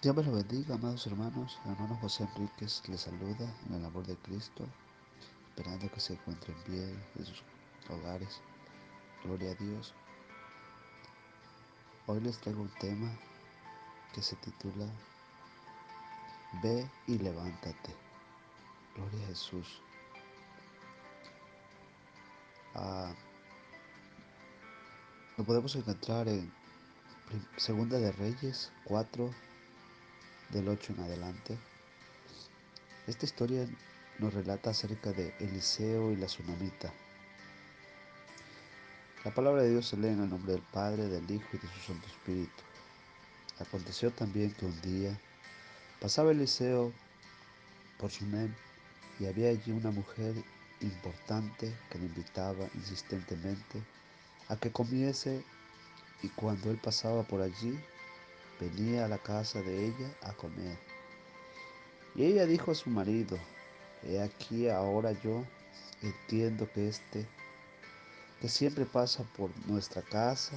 Dios me lo bendiga, amados hermanos. Hermano José Enríquez les saluda en el amor de Cristo, esperando que se encuentren bien en sus hogares. Gloria a Dios. Hoy les traigo un tema que se titula Ve y levántate. Gloria a Jesús. Ah, lo podemos encontrar en Segunda de Reyes 4, del 8 en adelante. Esta historia nos relata acerca de Eliseo y la tsunamita. La palabra de Dios se lee en el nombre del Padre, del Hijo y de su Santo Espíritu. Aconteció también que un día pasaba Eliseo por Sunem y había allí una mujer importante que le invitaba insistentemente a que comiese y cuando él pasaba por allí venía a la casa de ella a comer. Y ella dijo a su marido, he aquí ahora yo entiendo que este, que siempre pasa por nuestra casa,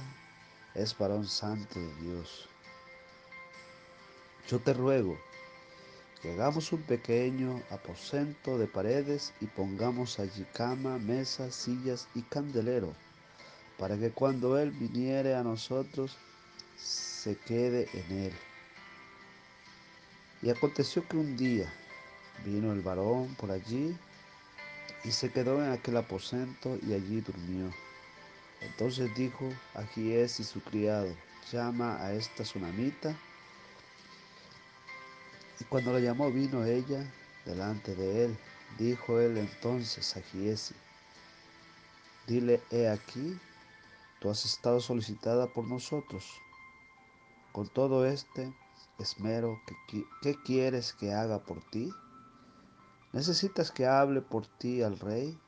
es varón santo de Dios. Yo te ruego que hagamos un pequeño aposento de paredes y pongamos allí cama, mesas, sillas y candelero, para que cuando Él viniere a nosotros, se quede en él. Y aconteció que un día vino el varón por allí y se quedó en aquel aposento y allí durmió. Entonces dijo a Gies y su criado, llama a esta tsunamita. Y cuando la llamó vino ella delante de él. Dijo él entonces a Giesi, dile, he aquí, tú has estado solicitada por nosotros con todo este esmero, ¿qué, ¿qué quieres que haga por ti? ¿Necesitas que hable por ti al rey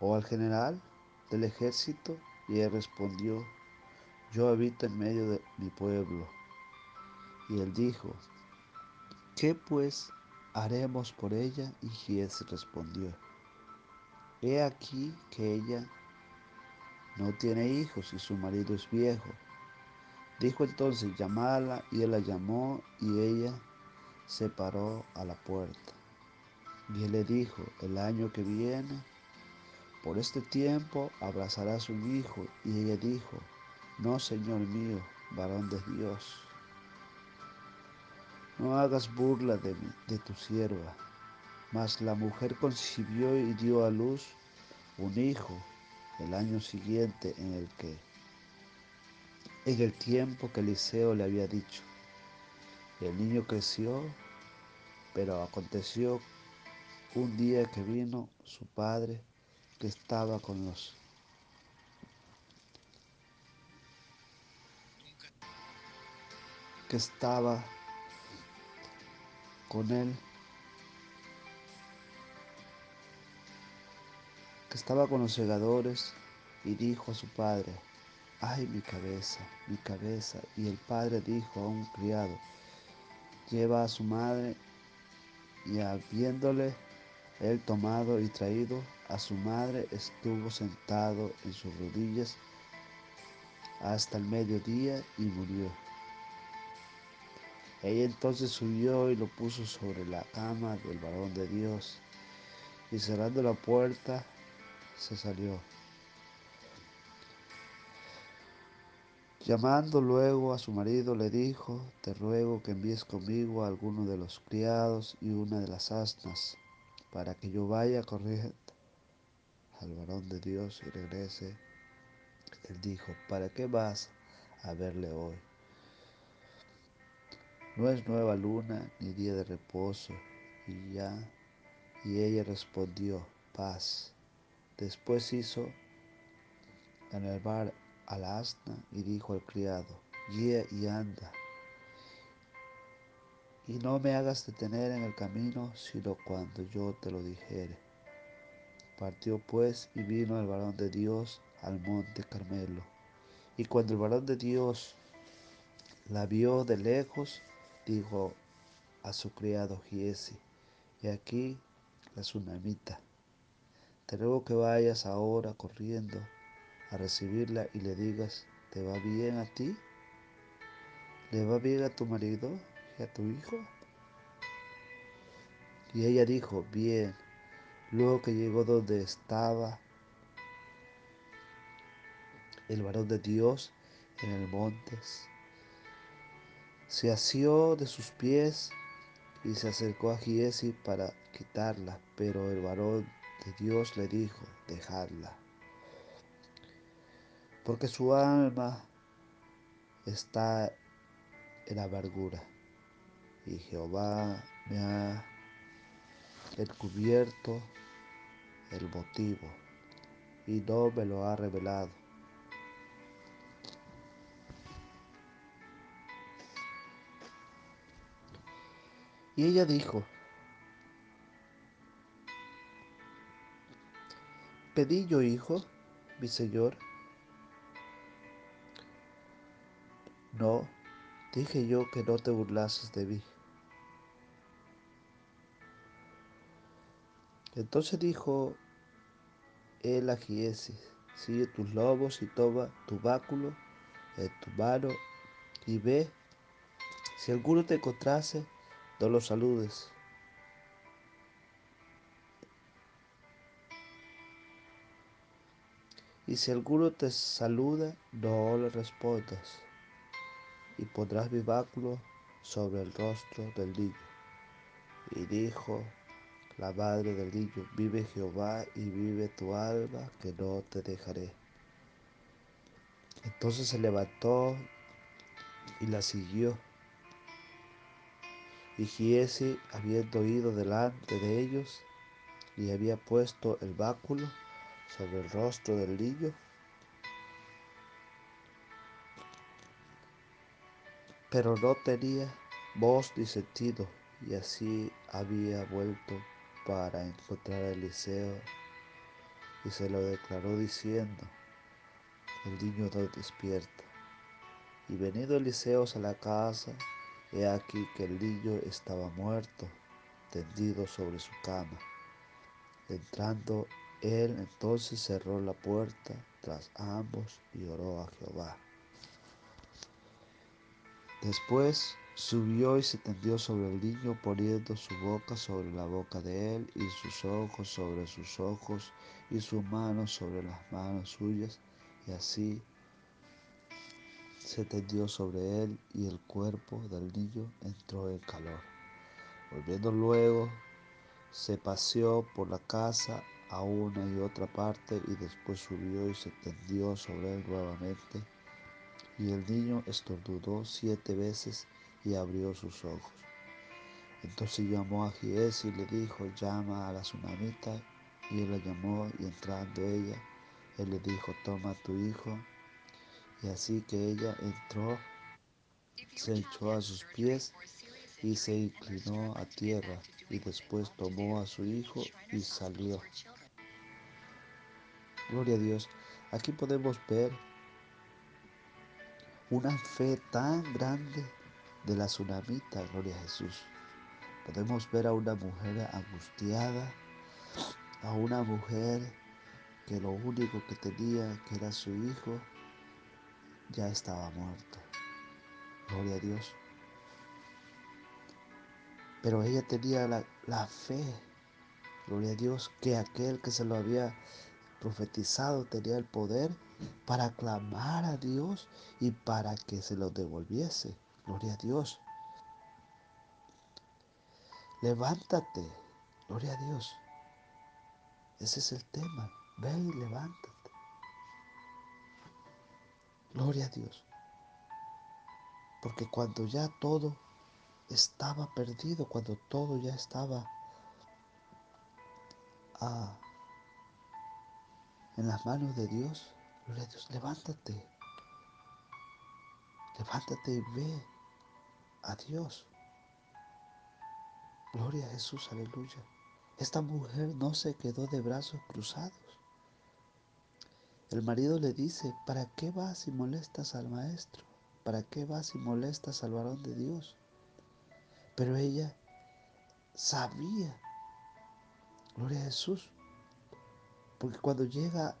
o al general del ejército? Y él respondió, yo habito en medio de mi pueblo. Y él dijo, ¿qué pues haremos por ella? Y Gies respondió, he aquí que ella no tiene hijos y su marido es viejo Dijo entonces, llamala, y él la llamó, y ella se paró a la puerta. Y él le dijo, el año que viene, por este tiempo abrazarás un hijo. Y ella dijo, no, Señor mío, varón de Dios, no hagas burla de, mí, de tu sierva. Mas la mujer concibió y dio a luz un hijo el año siguiente en el que en el tiempo que Eliseo le había dicho. el niño creció, pero aconteció un día que vino su padre que estaba con los que estaba con él que estaba con los segadores y dijo a su padre ay mi cabeza, mi cabeza. Y el padre dijo a un criado, lleva a su madre y habiéndole él tomado y traído a su madre, estuvo sentado en sus rodillas hasta el mediodía y murió. Ella entonces subió y lo puso sobre la cama del varón de Dios y cerrando la puerta se salió. Llamando luego a su marido le dijo, te ruego que envíes conmigo a alguno de los criados y una de las asnas, para que yo vaya corriendo al varón de Dios y regrese. Él dijo, ¿para qué vas a verle hoy? No es nueva luna ni día de reposo. Y ya, y ella respondió, paz. Después hizo en el bar al asna y dijo al criado, guía y anda, y no me hagas detener en el camino, sino cuando yo te lo dijere. Partió pues y vino el varón de Dios al monte Carmelo. Y cuando el varón de Dios la vio de lejos, dijo a su criado Giesi, y aquí la tsunamita. Te ruego que vayas ahora corriendo a recibirla y le digas, ¿te va bien a ti? ¿le va bien a tu marido y a tu hijo? Y ella dijo, bien. Luego que llegó donde estaba el varón de Dios en el monte, se asió de sus pies y se acercó a Giesi para quitarla, pero el varón de Dios le dijo, dejadla, porque su alma está en amargura y Jehová me ha descubierto el motivo y no me lo ha revelado. Y ella dijo, pedí yo hijo, mi señor. No, dije yo que no te burlases de mí. Entonces dijo él a Giesi, sigue tus lobos y toma tu báculo en tu mano y ve, si alguno te encontrase, no lo saludes. Y si alguno te saluda, no le respondas, y pondrás báculo sobre el rostro del niño. Y dijo la madre del niño, vive Jehová y vive tu alma, que no te dejaré. Entonces se levantó y la siguió. Y Giesi, habiendo ido delante de ellos, y había puesto el báculo sobre el rostro del niño, pero no tenía voz ni sentido, y así había vuelto para encontrar a Eliseo, y se lo declaró diciendo, el niño no despierta. Y venido Eliseo a la casa, he aquí que el niño estaba muerto, tendido sobre su cama. Entrando él entonces cerró la puerta tras ambos y oró a Jehová. Después subió y se tendió sobre el niño, poniendo su boca sobre la boca de él, y sus ojos sobre sus ojos, y sus manos sobre las manos suyas, y así se tendió sobre él, y el cuerpo del niño entró en calor. Volviendo luego, se paseó por la casa a una y otra parte, y después subió y se tendió sobre él nuevamente y el niño estornudó siete veces y abrió sus ojos. Entonces llamó a Gies y le dijo, llama a la tsunamita. Y él la llamó y entrando ella, él le dijo, toma a tu hijo. Y así que ella entró, se echó a sus pies y se inclinó a tierra y después tomó a su hijo y salió. Gloria a Dios. Aquí podemos ver una fe tan grande de la tsunamita, gloria a Jesús. Podemos ver a una mujer angustiada, a una mujer que lo único que tenía, que era su hijo, ya estaba muerto. Gloria a Dios. Pero ella tenía la, la fe, gloria a Dios, que aquel que se lo había profetizado tenía el poder para clamar a Dios y para que se lo devolviese. Gloria a Dios. Levántate. Gloria a Dios. Ese es el tema. Ve y levántate. Gloria a Dios. Porque cuando ya todo estaba perdido, cuando todo ya estaba ah, en las manos de Dios, gloria a Dios, levántate. Levántate y ve a Dios. Gloria a Jesús, aleluya. Esta mujer no se quedó de brazos cruzados. El marido le dice, ¿para qué vas y molestas al maestro? ¿Para qué vas y molestas al varón de Dios? Pero ella sabía, gloria a Jesús, porque cuando llega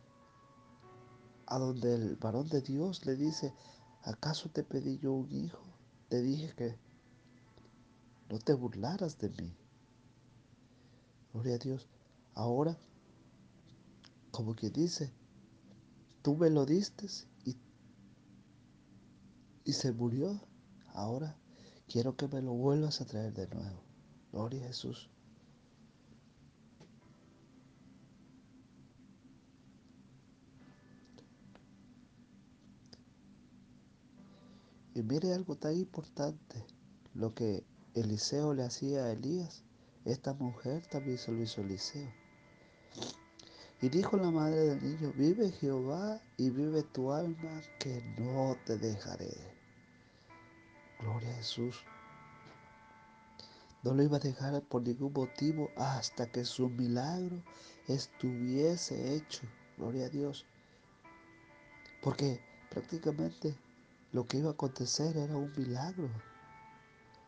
a donde el varón de Dios le dice, ¿acaso te pedí yo un hijo? te dije que no te burlaras de mí. Gloria a Dios. Ahora, como quien dice, tú me lo diste y, y se murió. Ahora quiero que me lo vuelvas a traer de nuevo. Gloria a Jesús. Y mire algo tan importante, lo que Eliseo le hacía a Elías, esta mujer también se lo hizo Eliseo. Y dijo la madre del niño, vive Jehová y vive tu alma, que no te dejaré. Gloria a Jesús. No lo iba a dejar por ningún motivo hasta que su milagro estuviese hecho. Gloria a Dios. Porque prácticamente lo que iba a acontecer era un milagro.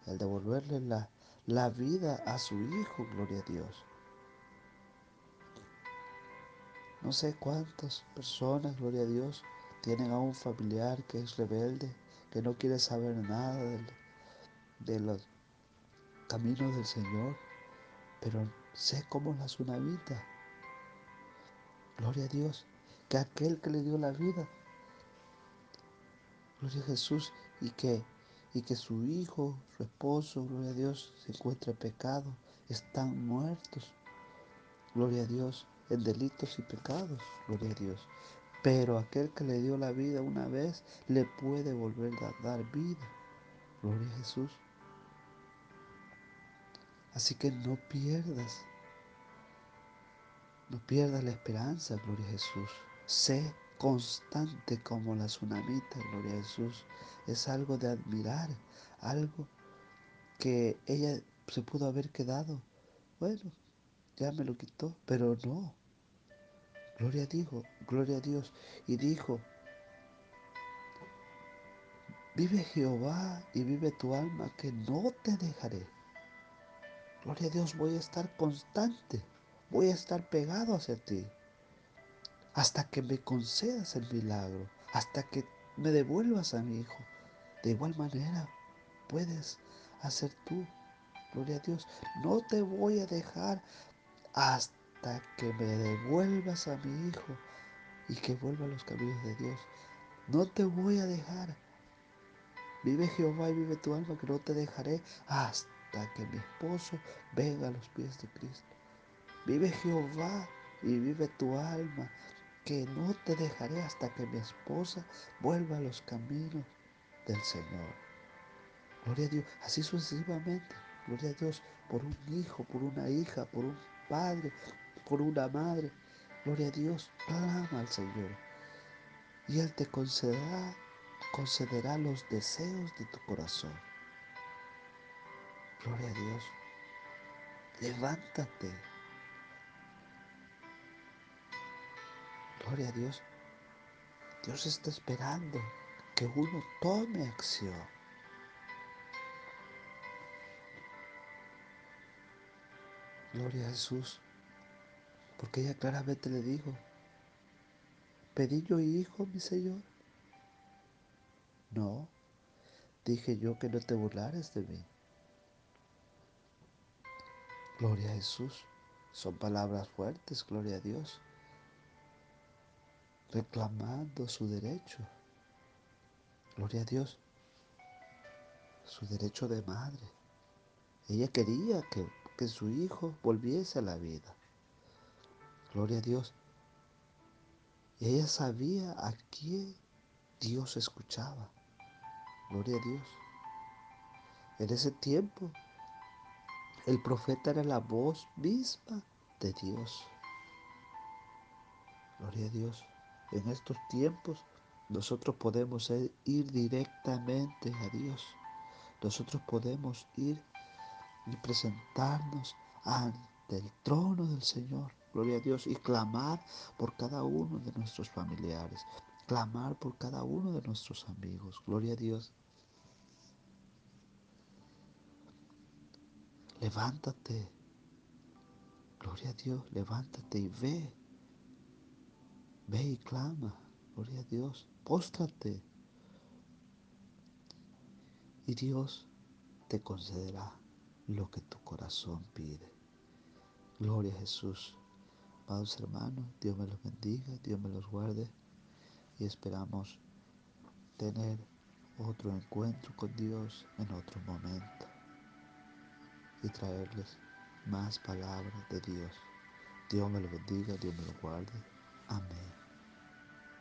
El devolverle la, la vida a su hijo, gloria a Dios. No sé cuántas personas, gloria a Dios, tienen a un familiar que es rebelde, que no quiere saber nada de, los caminos del Señor, pero sé cómo la tsunamita. Gloria a Dios, que aquel que le dio la vida Gloria a Jesús. Y que, y que su hijo, su esposo, gloria a Dios, se encuentre pecado. Están muertos. Gloria a Dios. En delitos y pecados. Gloria a Dios. Pero aquel que le dio la vida una vez le puede volver a dar vida. Gloria a Jesús. Así que no pierdas, no pierdas la esperanza, gloria a Jesús. Sé constante como la tsunamita, gloria a Jesús. Es algo de admirar, algo que ella se pudo haber quedado. Bueno, ya me lo quitó, pero no. Gloria Dios, gloria a Dios. Y dijo, vive Jehová y vive tu alma, que no te dejaré. Gloria a Dios, voy a estar constante, voy a estar pegado hacia ti hasta que me concedas el milagro, hasta que me devuelvas a mi hijo. De igual manera puedes hacer tú. Gloria a Dios. No te voy a dejar hasta que me devuelvas a mi hijo y que vuelva a los caminos de Dios. No te voy a dejar. Vive Jehová y vive tu alma que no te dejaré hasta que mi esposo venga a los pies de Cristo. Vive Jehová y vive tu alma que no te dejaré hasta que mi esposa vuelva a los caminos del Señor. Gloria a Dios, así sucesivamente. Gloria a Dios por un hijo, por una hija, por un padre, por una madre. Gloria a Dios, clama al Señor. Y Él te concederá, concederá los deseos de tu corazón. Gloria a Dios. Levántate. Gloria a Dios. Dios está esperando que uno tome acción. Gloria a Jesús. Porque ella claramente le dijo, ¿pedí yo hijo, mi Señor? No, dije yo que no te burlares de mí. Gloria a Jesús. Son palabras fuertes, gloria a Dios. Reclamando su derecho. Gloria a Dios. Su derecho de madre. Ella quería que, que su hijo volviese a la vida. Gloria a Dios. Y ella sabía a quién Dios escuchaba. Gloria a Dios. En ese tiempo, el profeta era la voz misma de Dios. Gloria a Dios. En estos tiempos, nosotros podemos ir directamente a Dios. Nosotros podemos ir y presentarnos ante el trono del Señor, gloria a Dios, y clamar por cada uno de nuestros familiares, clamar por cada uno de nuestros amigos, gloria a Dios. Levántate, gloria a Dios, levántate y ve, ve y clama, gloria a Dios, póstrate y Dios te concederá lo que tu corazón pide. Gloria a Jesús. Amados hermanos, Dios me los bendiga, Dios me los guarde y esperamos tener otro encuentro con Dios en otro momento y traerles más palabras de Dios. Dios me lo bendiga, Dios me lo guarde. Amém.